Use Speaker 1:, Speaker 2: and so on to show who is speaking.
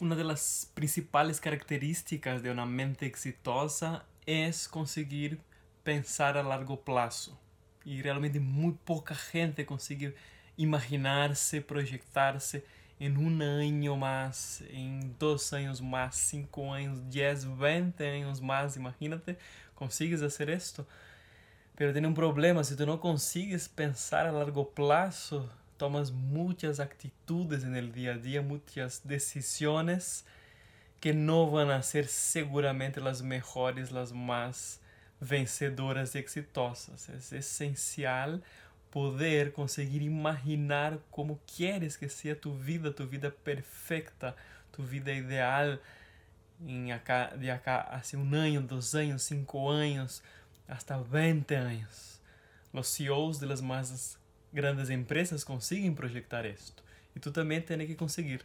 Speaker 1: Una de las principales características de una mente exitosa es conseguir pensar a largo plazo. Y realmente muy poca gente consigue imaginarse, proyectarse en un año más, en dos años más, cinco años, diez, veinte años más. Imagínate, consigues hacer esto. Pero tiene un problema, si tú no consigues pensar a largo plazo, tomas muchas actitudes en el a día, muchas decisiones que van a ser seguramente las mejores, las más vencedoras y exitosas. Es esencial poder conseguir imaginar como quieres que sea tu vida, tu vida perfecta, tu vida ideal em acá, de acá hace um ano, dois anos, cinco anos, hasta 20 anos. Os CEOs de las más grandes empresas conseguem projetar isto. E tu também tens que conseguir.